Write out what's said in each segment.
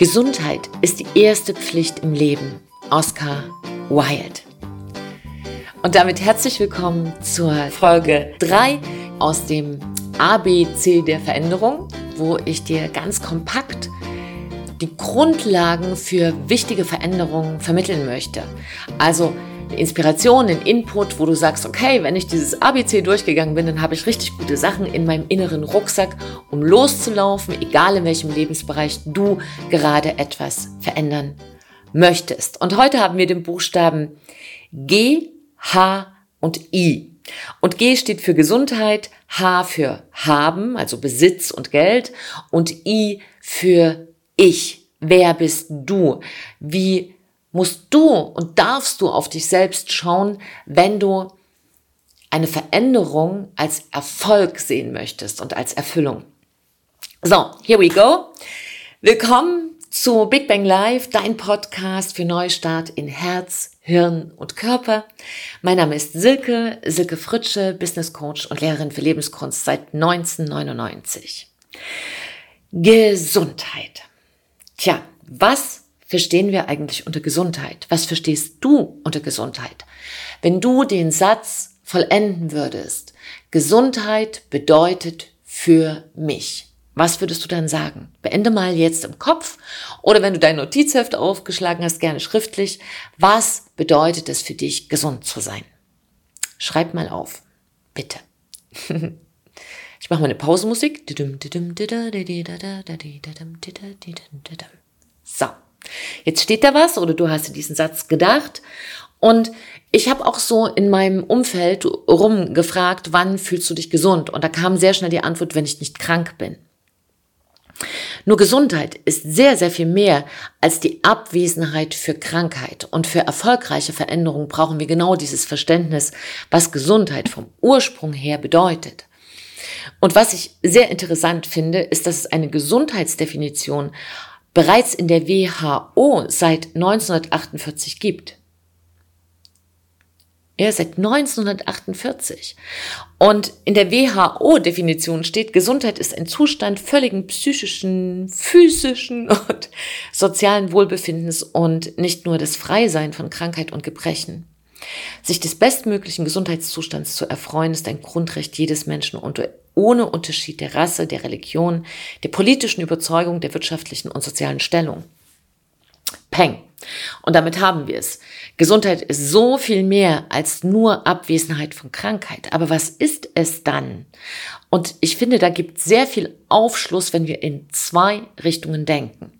Gesundheit ist die erste Pflicht im Leben. Oscar Wilde. Und damit herzlich willkommen zur Folge 3 aus dem ABC der Veränderung, wo ich dir ganz kompakt die Grundlagen für wichtige Veränderungen vermitteln möchte. Also Inspiration, einen Input, wo du sagst, okay, wenn ich dieses ABC durchgegangen bin, dann habe ich richtig gute Sachen in meinem inneren Rucksack, um loszulaufen, egal in welchem Lebensbereich du gerade etwas verändern möchtest. Und heute haben wir den Buchstaben G, H und I. Und G steht für Gesundheit, H für haben, also Besitz und Geld und I für ich. Wer bist du? Wie musst du und darfst du auf dich selbst schauen, wenn du eine Veränderung als Erfolg sehen möchtest und als Erfüllung. So, here we go. Willkommen zu Big Bang Live, dein Podcast für Neustart in Herz, Hirn und Körper. Mein Name ist Silke, Silke Fritsche, Business Coach und Lehrerin für Lebenskunst seit 1999. Gesundheit. Tja, was verstehen wir eigentlich unter Gesundheit? Was verstehst du unter Gesundheit? Wenn du den Satz vollenden würdest, Gesundheit bedeutet für mich. Was würdest du dann sagen? Beende mal jetzt im Kopf oder wenn du dein Notizheft aufgeschlagen hast, gerne schriftlich. Was bedeutet es für dich, gesund zu sein? Schreib mal auf. Bitte. Ich mache mal eine Pausenmusik. So. Jetzt steht da was oder du hast dir diesen Satz gedacht und ich habe auch so in meinem Umfeld rumgefragt, wann fühlst du dich gesund? Und da kam sehr schnell die Antwort, wenn ich nicht krank bin. Nur Gesundheit ist sehr, sehr viel mehr als die Abwesenheit für Krankheit. Und für erfolgreiche Veränderungen brauchen wir genau dieses Verständnis, was Gesundheit vom Ursprung her bedeutet. Und was ich sehr interessant finde, ist, dass es eine Gesundheitsdefinition bereits in der WHO seit 1948 gibt. Ja, seit 1948. Und in der WHO-Definition steht, Gesundheit ist ein Zustand völligen psychischen, physischen und sozialen Wohlbefindens und nicht nur das Freisein von Krankheit und Gebrechen. Sich des bestmöglichen Gesundheitszustands zu erfreuen, ist ein Grundrecht jedes Menschen und ohne Unterschied der Rasse, der Religion, der politischen Überzeugung, der wirtschaftlichen und sozialen Stellung. Peng. Und damit haben wir es. Gesundheit ist so viel mehr als nur Abwesenheit von Krankheit. Aber was ist es dann? Und ich finde, da gibt es sehr viel Aufschluss, wenn wir in zwei Richtungen denken.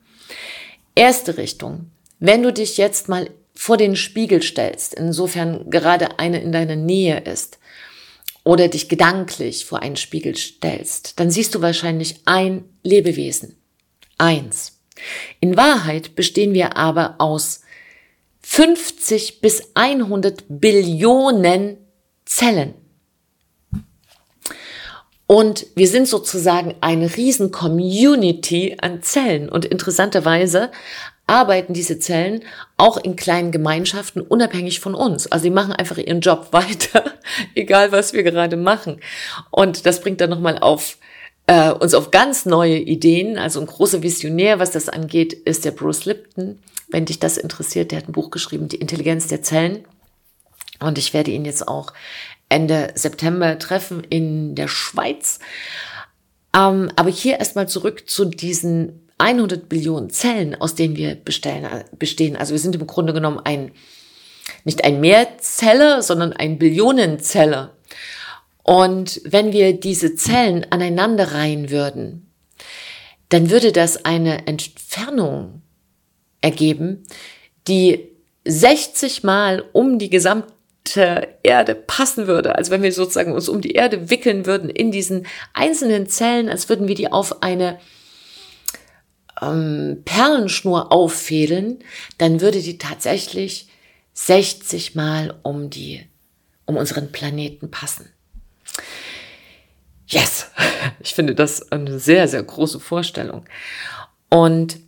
Erste Richtung. Wenn du dich jetzt mal vor den Spiegel stellst, insofern gerade eine in deiner Nähe ist, oder dich gedanklich vor einen Spiegel stellst, dann siehst du wahrscheinlich ein Lebewesen. Eins. In Wahrheit bestehen wir aber aus 50 bis 100 Billionen Zellen. Und wir sind sozusagen eine riesen Community an Zellen. Und interessanterweise arbeiten diese Zellen auch in kleinen Gemeinschaften unabhängig von uns. Also sie machen einfach ihren Job weiter, egal was wir gerade machen. Und das bringt dann nochmal auf äh, uns auf ganz neue Ideen. Also ein großer Visionär, was das angeht, ist der Bruce Lipton. Wenn dich das interessiert, der hat ein Buch geschrieben, Die Intelligenz der Zellen. Und ich werde ihn jetzt auch Ende September treffen in der Schweiz. Ähm, aber hier erstmal zurück zu diesen 100 Billionen Zellen, aus denen wir bestellen, bestehen. Also wir sind im Grunde genommen ein, nicht ein Mehrzeller, sondern ein Billionenzeller. Und wenn wir diese Zellen aneinander reihen würden, dann würde das eine Entfernung ergeben, die 60 Mal um die gesamte Erde passen würde. Also wenn wir sozusagen uns um die Erde wickeln würden in diesen einzelnen Zellen, als würden wir die auf eine ähm, Perlenschnur auffädeln, dann würde die tatsächlich 60 Mal um die, um unseren Planeten passen. Yes! Ich finde das eine sehr, sehr große Vorstellung. Und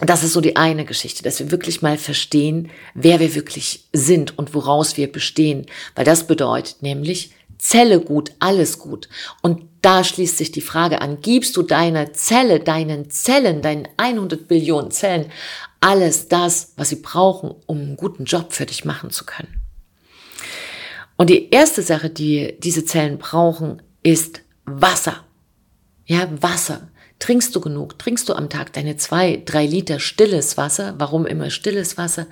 das ist so die eine Geschichte, dass wir wirklich mal verstehen, wer wir wirklich sind und woraus wir bestehen. Weil das bedeutet nämlich Zelle gut, alles gut. Und da schließt sich die Frage an, gibst du deiner Zelle, deinen Zellen, deinen 100 Billionen Zellen alles das, was sie brauchen, um einen guten Job für dich machen zu können? Und die erste Sache, die diese Zellen brauchen, ist Wasser. Ja, Wasser. Trinkst du genug? Trinkst du am Tag deine zwei, drei Liter stilles Wasser? Warum immer stilles Wasser?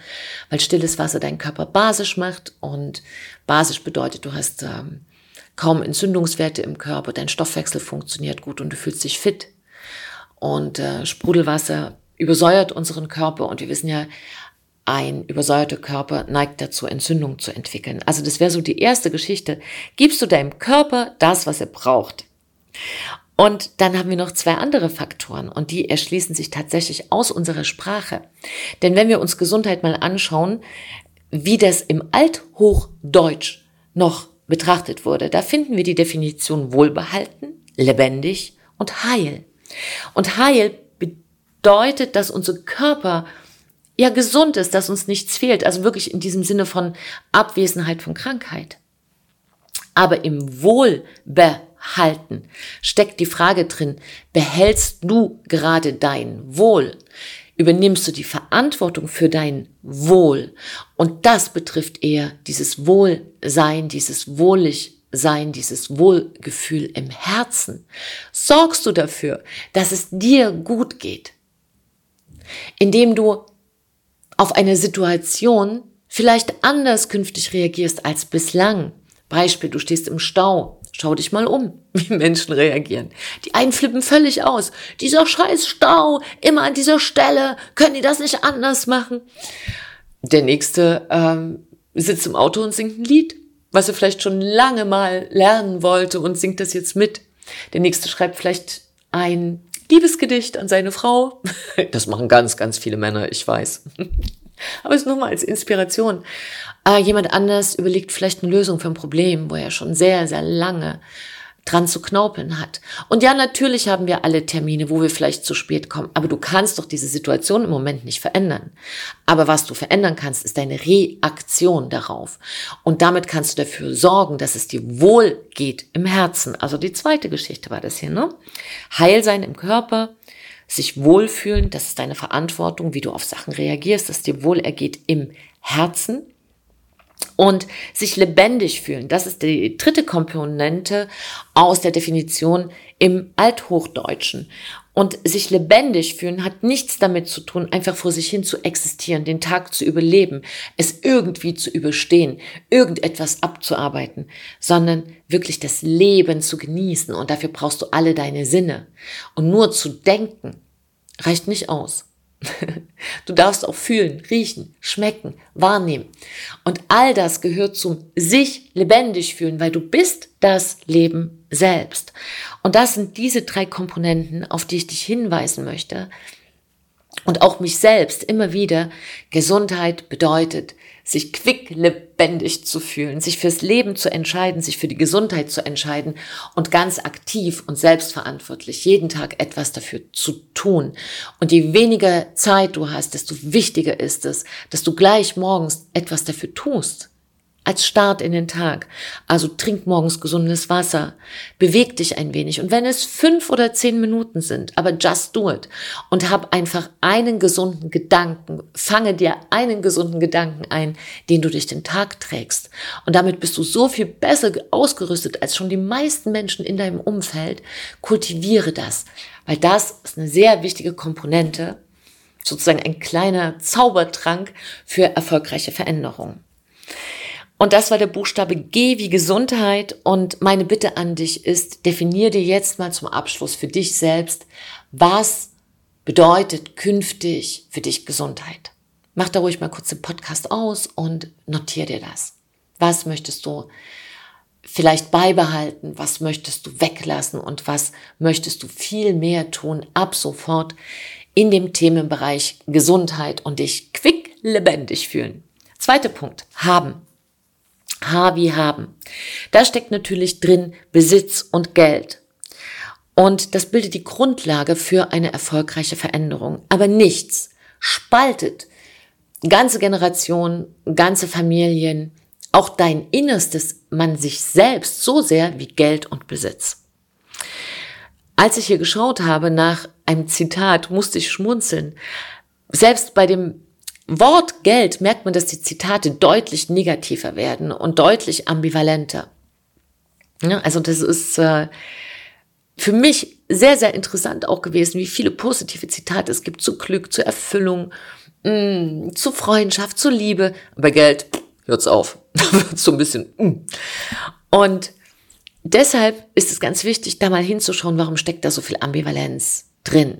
Weil stilles Wasser deinen Körper basisch macht und basisch bedeutet, du hast ähm, kaum Entzündungswerte im Körper, dein Stoffwechsel funktioniert gut und du fühlst dich fit. Und äh, Sprudelwasser übersäuert unseren Körper und wir wissen ja, ein übersäuerter Körper neigt dazu, Entzündung zu entwickeln. Also das wäre so die erste Geschichte. Gibst du deinem Körper das, was er braucht? Und dann haben wir noch zwei andere Faktoren und die erschließen sich tatsächlich aus unserer Sprache. Denn wenn wir uns Gesundheit mal anschauen, wie das im Althochdeutsch noch betrachtet wurde, da finden wir die Definition wohlbehalten, lebendig und heil. Und heil bedeutet, dass unser Körper ja gesund ist, dass uns nichts fehlt, also wirklich in diesem Sinne von Abwesenheit von Krankheit. Aber im Wohlbehalten steckt die Frage drin, behältst du gerade dein Wohl? Übernimmst du die Verantwortung für dein Wohl? Und das betrifft eher dieses Wohlsein, dieses wohlig sein, dieses Wohlgefühl im Herzen. Sorgst du dafür, dass es dir gut geht, indem du auf eine Situation vielleicht anders künftig reagierst als bislang. Beispiel, du stehst im Stau. Schau dich mal um, wie Menschen reagieren. Die einen flippen völlig aus. Dieser scheiß Stau, immer an dieser Stelle, können die das nicht anders machen? Der nächste ähm, sitzt im Auto und singt ein Lied, was er vielleicht schon lange mal lernen wollte und singt das jetzt mit. Der nächste schreibt vielleicht ein Liebesgedicht an seine Frau. Das machen ganz, ganz viele Männer, ich weiß. Aber es nur mal als Inspiration. Äh, jemand anders überlegt vielleicht eine Lösung für ein Problem, wo er schon sehr, sehr lange dran zu knaupeln hat. Und ja, natürlich haben wir alle Termine, wo wir vielleicht zu spät kommen, aber du kannst doch diese Situation im Moment nicht verändern. Aber was du verändern kannst, ist deine Reaktion darauf. Und damit kannst du dafür sorgen, dass es dir wohl geht im Herzen. Also die zweite Geschichte war das hier, ne? Heilsein im Körper, sich wohlfühlen, das ist deine Verantwortung, wie du auf Sachen reagierst, dass dir wohl ergeht im Herzen und sich lebendig fühlen. Das ist die dritte Komponente aus der Definition im Althochdeutschen. Und sich lebendig fühlen hat nichts damit zu tun, einfach vor sich hin zu existieren, den Tag zu überleben, es irgendwie zu überstehen, irgendetwas abzuarbeiten, sondern wirklich das Leben zu genießen. Und dafür brauchst du alle deine Sinne. Und nur zu denken reicht nicht aus. Du darfst auch fühlen, riechen, schmecken, wahrnehmen. Und all das gehört zum sich lebendig fühlen, weil du bist das Leben selbst. Und das sind diese drei Komponenten, auf die ich dich hinweisen möchte. Und auch mich selbst immer wieder. Gesundheit bedeutet, sich quick lebendig zu fühlen, sich fürs Leben zu entscheiden, sich für die Gesundheit zu entscheiden und ganz aktiv und selbstverantwortlich jeden Tag etwas dafür zu tun. Und je weniger Zeit du hast, desto wichtiger ist es, dass du gleich morgens etwas dafür tust als Start in den Tag. Also trink morgens gesundes Wasser, beweg dich ein wenig. Und wenn es fünf oder zehn Minuten sind, aber just do it. Und hab einfach einen gesunden Gedanken, fange dir einen gesunden Gedanken ein, den du durch den Tag trägst. Und damit bist du so viel besser ausgerüstet als schon die meisten Menschen in deinem Umfeld. Kultiviere das, weil das ist eine sehr wichtige Komponente, sozusagen ein kleiner Zaubertrank für erfolgreiche Veränderungen. Und das war der Buchstabe G wie Gesundheit. Und meine Bitte an dich ist, definier dir jetzt mal zum Abschluss für dich selbst, was bedeutet künftig für dich Gesundheit. Mach da ruhig mal kurz den Podcast aus und notier dir das. Was möchtest du vielleicht beibehalten? Was möchtest du weglassen? Und was möchtest du viel mehr tun ab sofort in dem Themenbereich Gesundheit und dich quick lebendig fühlen? Zweiter Punkt. Haben. H wie haben. Da steckt natürlich drin Besitz und Geld. Und das bildet die Grundlage für eine erfolgreiche Veränderung. Aber nichts spaltet ganze Generationen, ganze Familien, auch dein Innerstes, man sich selbst so sehr wie Geld und Besitz. Als ich hier geschaut habe nach einem Zitat, musste ich schmunzeln. Selbst bei dem Wort Geld merkt man, dass die Zitate deutlich negativer werden und deutlich ambivalenter. Ja, also das ist äh, für mich sehr, sehr interessant auch gewesen, wie viele positive Zitate es gibt zu Glück, zu Erfüllung, mh, mm, zu Freundschaft, zu Liebe. Bei Geld hört's auf. So ein bisschen. Mh. Mm. Und deshalb ist es ganz wichtig, da mal hinzuschauen, warum steckt da so viel Ambivalenz drin.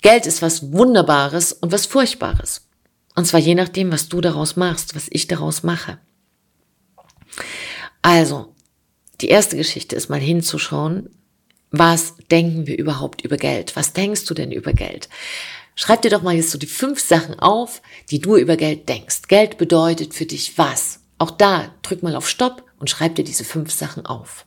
Geld ist was Wunderbares und was Furchtbares. Und zwar je nachdem, was du daraus machst, was ich daraus mache. Also, die erste Geschichte ist mal hinzuschauen, was denken wir überhaupt über Geld? Was denkst du denn über Geld? Schreib dir doch mal jetzt so die fünf Sachen auf, die du über Geld denkst. Geld bedeutet für dich was? Auch da drück mal auf Stopp und schreib dir diese fünf Sachen auf.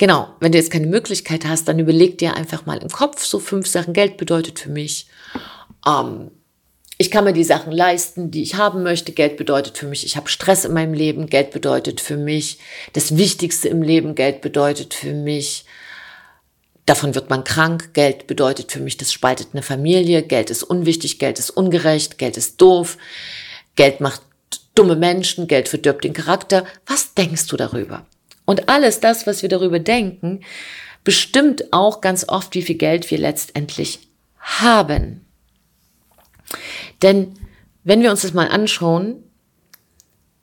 Genau, wenn du jetzt keine Möglichkeit hast, dann überleg dir einfach mal im Kopf so fünf Sachen. Geld bedeutet für mich, ähm, ich kann mir die Sachen leisten, die ich haben möchte. Geld bedeutet für mich, ich habe Stress in meinem Leben. Geld bedeutet für mich das Wichtigste im Leben. Geld bedeutet für mich, davon wird man krank. Geld bedeutet für mich, das spaltet eine Familie. Geld ist unwichtig, Geld ist ungerecht, Geld ist doof. Geld macht dumme Menschen, Geld verdirbt den Charakter. Was denkst du darüber? Und alles das, was wir darüber denken, bestimmt auch ganz oft, wie viel Geld wir letztendlich haben. Denn wenn wir uns das mal anschauen,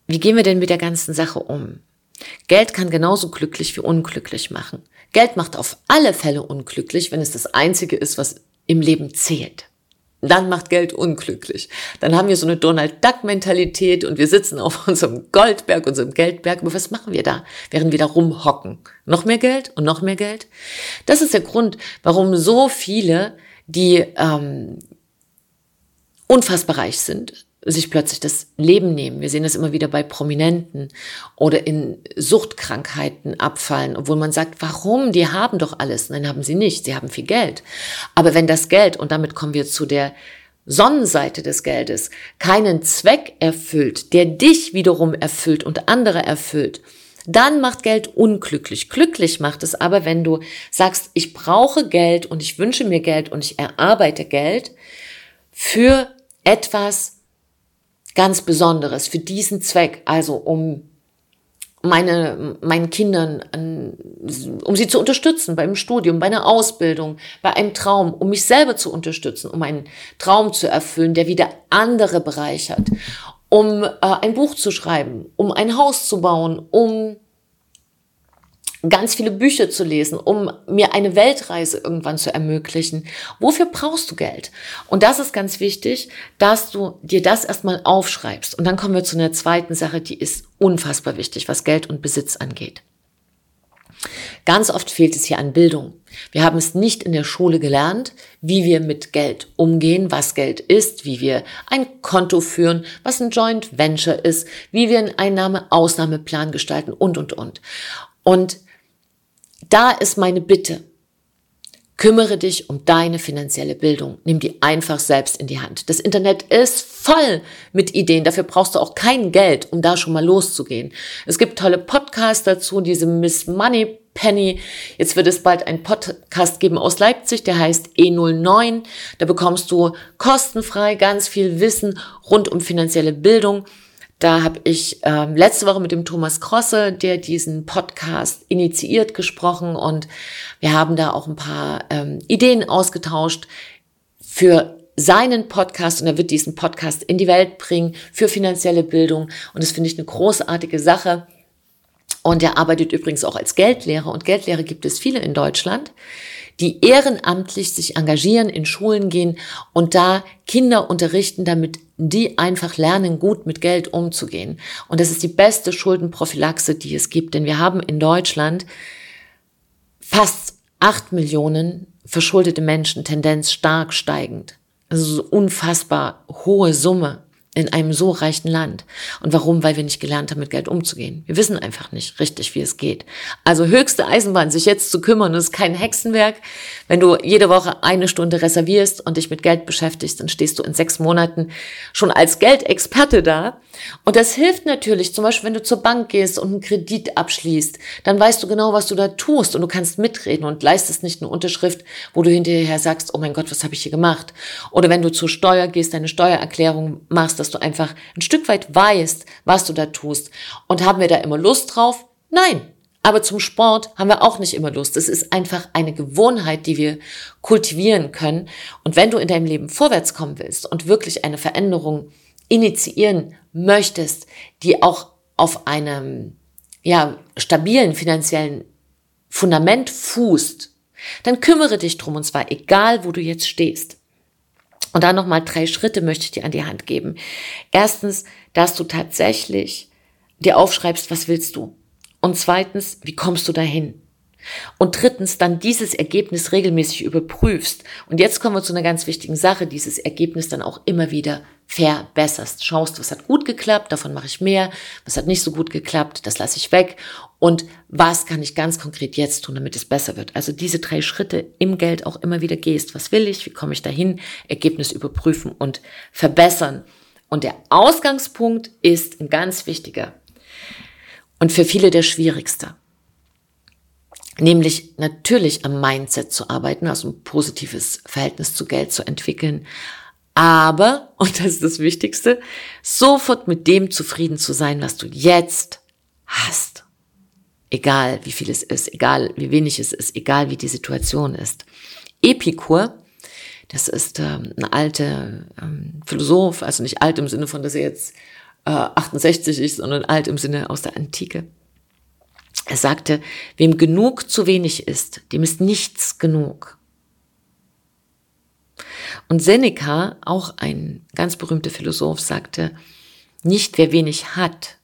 wie gehen wir denn mit der ganzen Sache um? Geld kann genauso glücklich wie unglücklich machen. Geld macht auf alle Fälle unglücklich, wenn es das Einzige ist, was im Leben zählt dann macht Geld unglücklich. Dann haben wir so eine Donald Duck Mentalität und wir sitzen auf unserem Goldberg, unserem Geldberg. Aber was machen wir da, während wir da rumhocken? Noch mehr Geld und noch mehr Geld? Das ist der Grund, warum so viele, die ähm, unfassbar reich sind, sich plötzlich das Leben nehmen. Wir sehen das immer wieder bei Prominenten oder in Suchtkrankheiten abfallen, obwohl man sagt, warum? Die haben doch alles. Nein, haben sie nicht. Sie haben viel Geld. Aber wenn das Geld, und damit kommen wir zu der Sonnenseite des Geldes, keinen Zweck erfüllt, der dich wiederum erfüllt und andere erfüllt, dann macht Geld unglücklich. Glücklich macht es aber, wenn du sagst, ich brauche Geld und ich wünsche mir Geld und ich erarbeite Geld für etwas, ganz Besonderes für diesen Zweck, also um meine, meinen Kindern, um sie zu unterstützen beim Studium, bei einer Ausbildung, bei einem Traum, um mich selber zu unterstützen, um einen Traum zu erfüllen, der wieder andere bereichert, um äh, ein Buch zu schreiben, um ein Haus zu bauen, um ganz viele Bücher zu lesen, um mir eine Weltreise irgendwann zu ermöglichen. Wofür brauchst du Geld? Und das ist ganz wichtig, dass du dir das erstmal aufschreibst. Und dann kommen wir zu einer zweiten Sache, die ist unfassbar wichtig, was Geld und Besitz angeht. Ganz oft fehlt es hier an Bildung. Wir haben es nicht in der Schule gelernt, wie wir mit Geld umgehen, was Geld ist, wie wir ein Konto führen, was ein Joint Venture ist, wie wir einen Einnahme-Ausnahmeplan gestalten und, und, und. Und da ist meine Bitte. Kümmere dich um deine finanzielle Bildung. Nimm die einfach selbst in die Hand. Das Internet ist voll mit Ideen. Dafür brauchst du auch kein Geld, um da schon mal loszugehen. Es gibt tolle Podcasts dazu, diese Miss Money Penny. Jetzt wird es bald einen Podcast geben aus Leipzig, der heißt E09. Da bekommst du kostenfrei ganz viel Wissen rund um finanzielle Bildung. Da habe ich ähm, letzte Woche mit dem Thomas Krosse, der diesen Podcast initiiert, gesprochen und wir haben da auch ein paar ähm, Ideen ausgetauscht für seinen Podcast und er wird diesen Podcast in die Welt bringen für finanzielle Bildung und das finde ich eine großartige Sache. Und er arbeitet übrigens auch als Geldlehrer und Geldlehrer gibt es viele in Deutschland die ehrenamtlich sich engagieren, in Schulen gehen und da Kinder unterrichten, damit die einfach lernen, gut mit Geld umzugehen. Und das ist die beste Schuldenprophylaxe, die es gibt, denn wir haben in Deutschland fast acht Millionen verschuldete Menschen, Tendenz stark steigend. Also so unfassbar hohe Summe. In einem so reichen Land. Und warum? Weil wir nicht gelernt haben, mit Geld umzugehen. Wir wissen einfach nicht richtig, wie es geht. Also höchste Eisenbahn, sich jetzt zu kümmern, ist kein Hexenwerk. Wenn du jede Woche eine Stunde reservierst und dich mit Geld beschäftigst, dann stehst du in sechs Monaten schon als Geldexperte da. Und das hilft natürlich, zum Beispiel, wenn du zur Bank gehst und einen Kredit abschließt, dann weißt du genau, was du da tust und du kannst mitreden und leistest nicht eine Unterschrift, wo du hinterher sagst, oh mein Gott, was habe ich hier gemacht? Oder wenn du zur Steuer gehst, deine Steuererklärung machst, dass du einfach ein Stück weit weißt, was du da tust. Und haben wir da immer Lust drauf? Nein. Aber zum Sport haben wir auch nicht immer Lust. Es ist einfach eine Gewohnheit, die wir kultivieren können. Und wenn du in deinem Leben vorwärts kommen willst und wirklich eine Veränderung initiieren möchtest, die auch auf einem ja, stabilen finanziellen Fundament fußt, dann kümmere dich drum und zwar egal, wo du jetzt stehst. Und dann nochmal drei Schritte möchte ich dir an die Hand geben. Erstens, dass du tatsächlich dir aufschreibst, was willst du? Und zweitens, wie kommst du dahin? Und drittens, dann dieses Ergebnis regelmäßig überprüfst. Und jetzt kommen wir zu einer ganz wichtigen Sache, dieses Ergebnis dann auch immer wieder verbesserst. Schaust, was hat gut geklappt, davon mache ich mehr, was hat nicht so gut geklappt, das lasse ich weg. Und was kann ich ganz konkret jetzt tun, damit es besser wird? Also diese drei Schritte im Geld auch immer wieder gehst. Was will ich? Wie komme ich dahin? Ergebnis überprüfen und verbessern. Und der Ausgangspunkt ist ein ganz wichtiger und für viele der schwierigste. Nämlich natürlich am Mindset zu arbeiten, also ein positives Verhältnis zu Geld zu entwickeln, aber, und das ist das Wichtigste, sofort mit dem zufrieden zu sein, was du jetzt hast. Egal wie viel es ist, egal wie wenig es ist, egal wie die Situation ist. Epikur, das ist ähm, ein alter ähm, Philosoph, also nicht alt im Sinne von, dass er jetzt äh, 68 ist, sondern alt im Sinne aus der Antike. Er sagte, wem genug zu wenig ist, dem ist nichts genug. Und Seneca, auch ein ganz berühmter Philosoph, sagte, nicht wer wenig hat,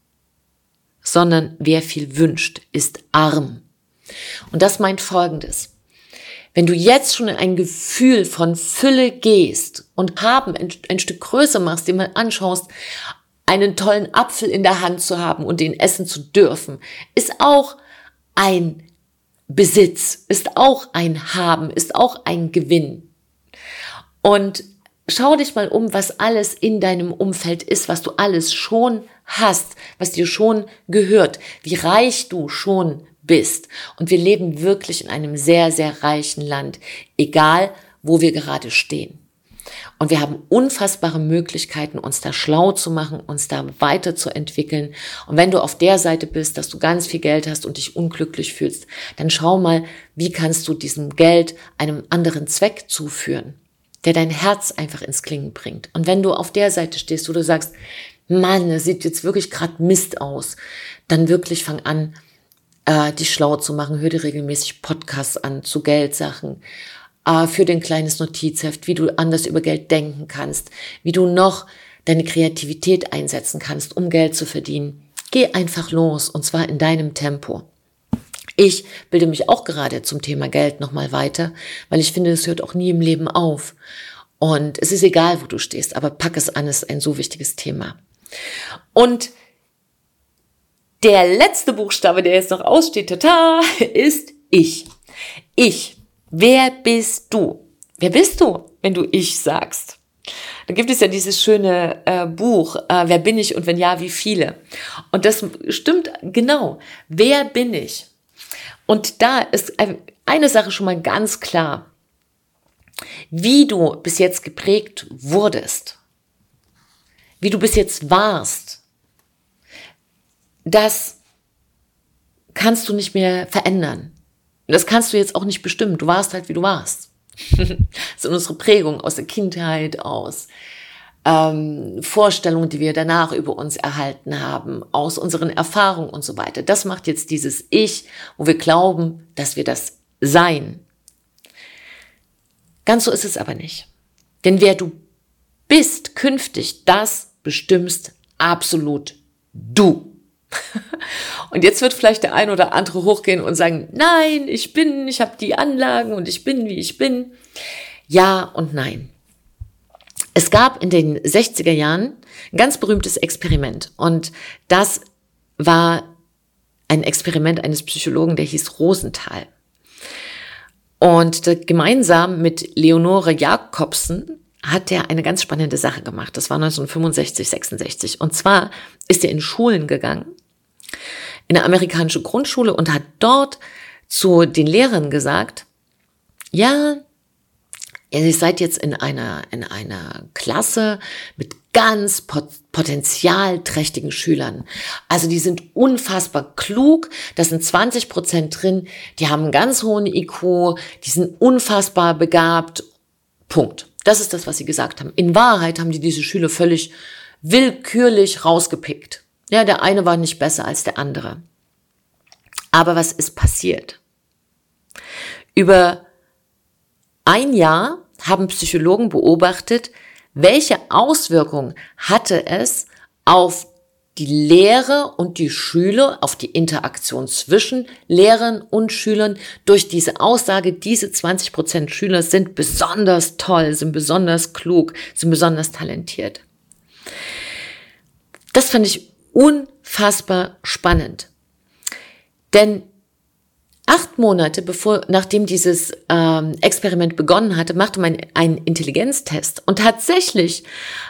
sondern wer viel wünscht, ist arm. Und das meint Folgendes. Wenn du jetzt schon in ein Gefühl von Fülle gehst und haben ein, ein Stück größer machst, den mal anschaust, einen tollen Apfel in der Hand zu haben und den essen zu dürfen, ist auch ein Besitz, ist auch ein Haben, ist auch ein Gewinn. Und schau dich mal um, was alles in deinem Umfeld ist, was du alles schon hast, was dir schon gehört, wie reich du schon bist. Und wir leben wirklich in einem sehr, sehr reichen Land, egal wo wir gerade stehen. Und wir haben unfassbare Möglichkeiten, uns da schlau zu machen, uns da weiterzuentwickeln. Und wenn du auf der Seite bist, dass du ganz viel Geld hast und dich unglücklich fühlst, dann schau mal, wie kannst du diesem Geld einem anderen Zweck zuführen der dein Herz einfach ins Klingen bringt. Und wenn du auf der Seite stehst, wo du sagst, Mann, das sieht jetzt wirklich gerade Mist aus, dann wirklich fang an, äh, dich schlau zu machen. Hör dir regelmäßig Podcasts an zu Geldsachen, äh, für dein kleines Notizheft, wie du anders über Geld denken kannst, wie du noch deine Kreativität einsetzen kannst, um Geld zu verdienen. Geh einfach los und zwar in deinem Tempo. Ich bilde mich auch gerade zum Thema Geld nochmal weiter, weil ich finde, es hört auch nie im Leben auf. Und es ist egal, wo du stehst, aber pack es an, es ist ein so wichtiges Thema. Und der letzte Buchstabe, der jetzt noch aussteht, tata, ist ich. Ich. Wer bist du? Wer bist du, wenn du ich sagst? Da gibt es ja dieses schöne äh, Buch, äh, Wer bin ich und wenn ja, wie viele? Und das stimmt genau. Wer bin ich? Und da ist eine Sache schon mal ganz klar. Wie du bis jetzt geprägt wurdest, wie du bis jetzt warst, das kannst du nicht mehr verändern. Das kannst du jetzt auch nicht bestimmen. Du warst halt, wie du warst. das ist unsere Prägung aus der Kindheit, aus ähm, Vorstellungen, die wir danach über uns erhalten haben, aus unseren Erfahrungen und so weiter. Das macht jetzt dieses Ich, wo wir glauben, dass wir das sein. Ganz so ist es aber nicht. Denn wer du bist künftig, das bestimmst absolut du. Und jetzt wird vielleicht der ein oder andere hochgehen und sagen, nein, ich bin, ich habe die Anlagen und ich bin, wie ich bin. Ja und nein. Es gab in den 60er Jahren ein ganz berühmtes Experiment und das war ein Experiment eines Psychologen, der hieß Rosenthal. Und gemeinsam mit Leonore Jakobsen hat er eine ganz spannende Sache gemacht. Das war 1965, 66. Und zwar ist er in Schulen gegangen, in eine amerikanische Grundschule und hat dort zu den Lehrern gesagt, ja, ihr seid jetzt in einer, in einer Klasse mit ganz potenzialträchtigen Schülern. Also die sind unfassbar klug, da sind 20 Prozent drin, die haben einen ganz hohen IQ, die sind unfassbar begabt. Punkt. Das ist das, was sie gesagt haben. In Wahrheit haben die diese Schüler völlig willkürlich rausgepickt. Ja, der eine war nicht besser als der andere. Aber was ist passiert? Über ein Jahr haben Psychologen beobachtet, welche Auswirkungen hatte es auf die Lehre und die Schüler, auf die Interaktion zwischen Lehrern und Schülern durch diese Aussage, diese 20 Prozent Schüler sind besonders toll, sind besonders klug, sind besonders talentiert. Das fand ich unfassbar spannend. Denn Acht Monate bevor, nachdem dieses ähm, Experiment begonnen hatte, machte man einen Intelligenztest. Und tatsächlich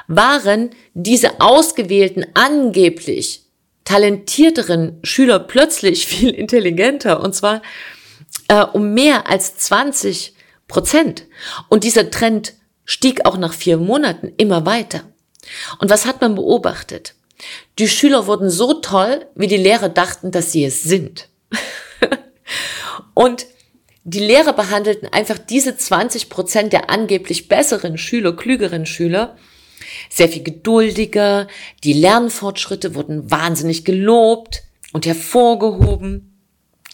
waren diese ausgewählten, angeblich talentierteren Schüler plötzlich viel intelligenter. Und zwar äh, um mehr als 20 Prozent. Und dieser Trend stieg auch nach vier Monaten immer weiter. Und was hat man beobachtet? Die Schüler wurden so toll, wie die Lehrer dachten, dass sie es sind. Und die Lehrer behandelten einfach diese 20 Prozent der angeblich besseren Schüler, klügeren Schüler, sehr viel geduldiger. Die Lernfortschritte wurden wahnsinnig gelobt und hervorgehoben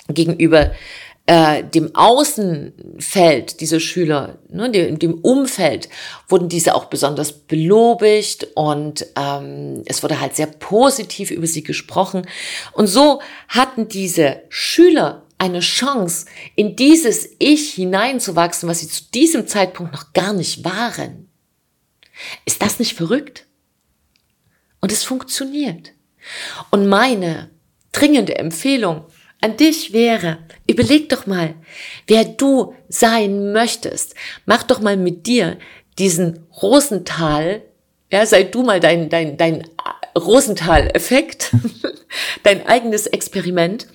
gegenüber äh, dem Außenfeld dieser Schüler, ne, dem, dem Umfeld, wurden diese auch besonders belobigt und ähm, es wurde halt sehr positiv über sie gesprochen. Und so hatten diese Schüler eine Chance, in dieses Ich hineinzuwachsen, was sie zu diesem Zeitpunkt noch gar nicht waren. Ist das nicht verrückt? Und es funktioniert. Und meine dringende Empfehlung an dich wäre, überleg doch mal, wer du sein möchtest. Mach doch mal mit dir diesen Rosenthal, ja, sei du mal dein, dein, dein Rosenthal-Effekt, dein eigenes Experiment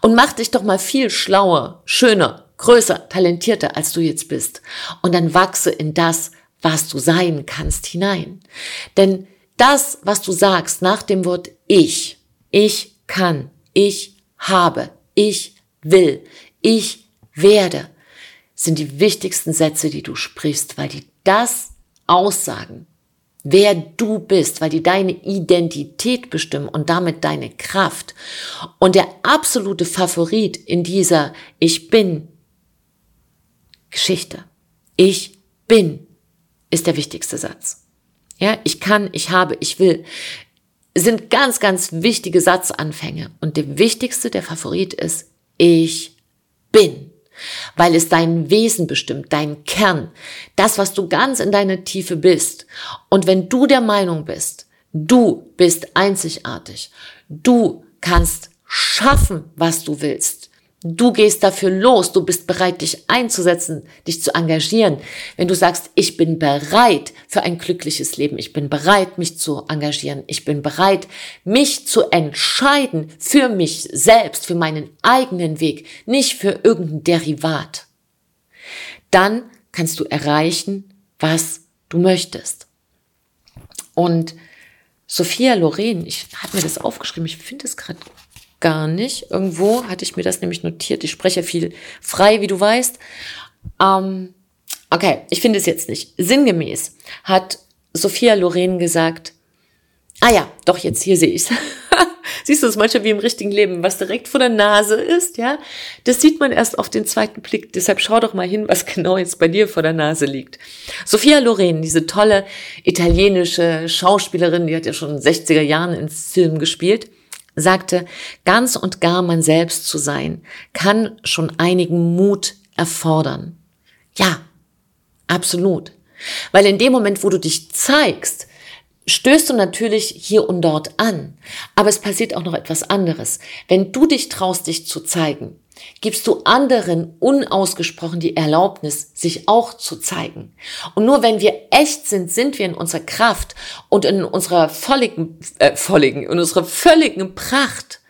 und mach dich doch mal viel schlauer, schöner, größer, talentierter, als du jetzt bist. Und dann wachse in das, was du sein kannst, hinein. Denn das, was du sagst nach dem Wort ich, ich kann, ich habe, ich will, ich werde, sind die wichtigsten Sätze, die du sprichst, weil die das aussagen, wer du bist, weil die deine Identität bestimmen und damit deine Kraft. Und der absolute Favorit in dieser Ich bin Geschichte. Ich bin ist der wichtigste Satz. Ja, ich kann, ich habe, ich will sind ganz, ganz wichtige Satzanfänge. Und der wichtigste, der Favorit ist, ich bin weil es dein Wesen bestimmt, dein Kern, das, was du ganz in deiner Tiefe bist. Und wenn du der Meinung bist, du bist einzigartig, du kannst schaffen, was du willst, Du gehst dafür los, du bist bereit, dich einzusetzen, dich zu engagieren. Wenn du sagst, ich bin bereit für ein glückliches Leben, ich bin bereit, mich zu engagieren, ich bin bereit, mich zu entscheiden für mich selbst, für meinen eigenen Weg, nicht für irgendein Derivat, dann kannst du erreichen, was du möchtest. Und Sophia Loren, ich habe mir das aufgeschrieben, ich finde es gerade gar nicht. Irgendwo hatte ich mir das nämlich notiert. Ich spreche viel frei, wie du weißt. Ähm, okay, ich finde es jetzt nicht. Sinngemäß hat Sophia Loren gesagt, ah ja, doch jetzt hier sehe ich es. Siehst du es manchmal wie im richtigen Leben, was direkt vor der Nase ist, ja? Das sieht man erst auf den zweiten Blick. Deshalb schau doch mal hin, was genau jetzt bei dir vor der Nase liegt. Sophia Loren, diese tolle italienische Schauspielerin, die hat ja schon in 60er Jahren in Film gespielt, sagte, ganz und gar man selbst zu sein, kann schon einigen Mut erfordern. Ja, absolut. Weil in dem Moment, wo du dich zeigst, stößt du natürlich hier und dort an. Aber es passiert auch noch etwas anderes. Wenn du dich traust, dich zu zeigen, gibst du anderen unausgesprochen die Erlaubnis, sich auch zu zeigen. Und nur wenn wir echt sind, sind wir in unserer Kraft und in unserer volligen, äh, volligen, in unserer völligen Pracht.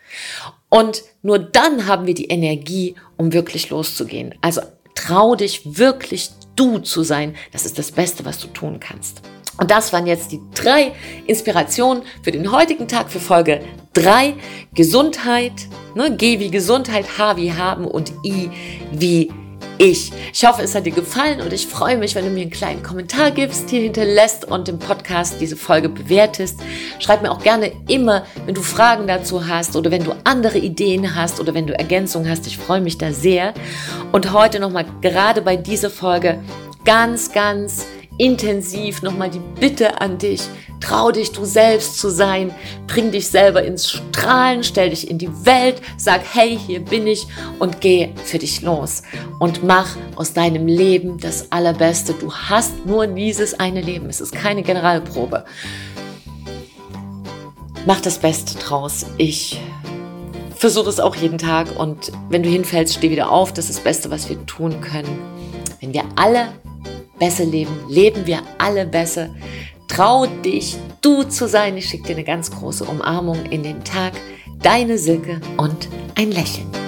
Und nur dann haben wir die Energie, um wirklich loszugehen. Also trau dich wirklich du zu sein. Das ist das Beste, was du tun kannst. Und das waren jetzt die drei Inspirationen für den heutigen Tag für Folge 3. Gesundheit, ne? G wie Gesundheit, H wie haben und I wie ich. Ich hoffe, es hat dir gefallen und ich freue mich, wenn du mir einen kleinen Kommentar gibst, hier hinterlässt und im Podcast diese Folge bewertest. Schreib mir auch gerne immer, wenn du Fragen dazu hast oder wenn du andere Ideen hast oder wenn du Ergänzungen hast. Ich freue mich da sehr. Und heute nochmal gerade bei dieser Folge ganz, ganz intensiv nochmal die Bitte an dich, trau dich du selbst zu sein, bring dich selber ins Strahlen, stell dich in die Welt, sag, hey, hier bin ich und geh für dich los und mach aus deinem Leben das Allerbeste. Du hast nur dieses eine Leben, es ist keine Generalprobe. Mach das Beste draus. Ich versuche es auch jeden Tag und wenn du hinfällst, steh wieder auf. Das ist das Beste, was wir tun können. Wenn wir alle besser leben, leben wir alle besser. Trau dich, du zu sein. Ich schicke dir eine ganz große Umarmung in den Tag. Deine Silke und ein Lächeln.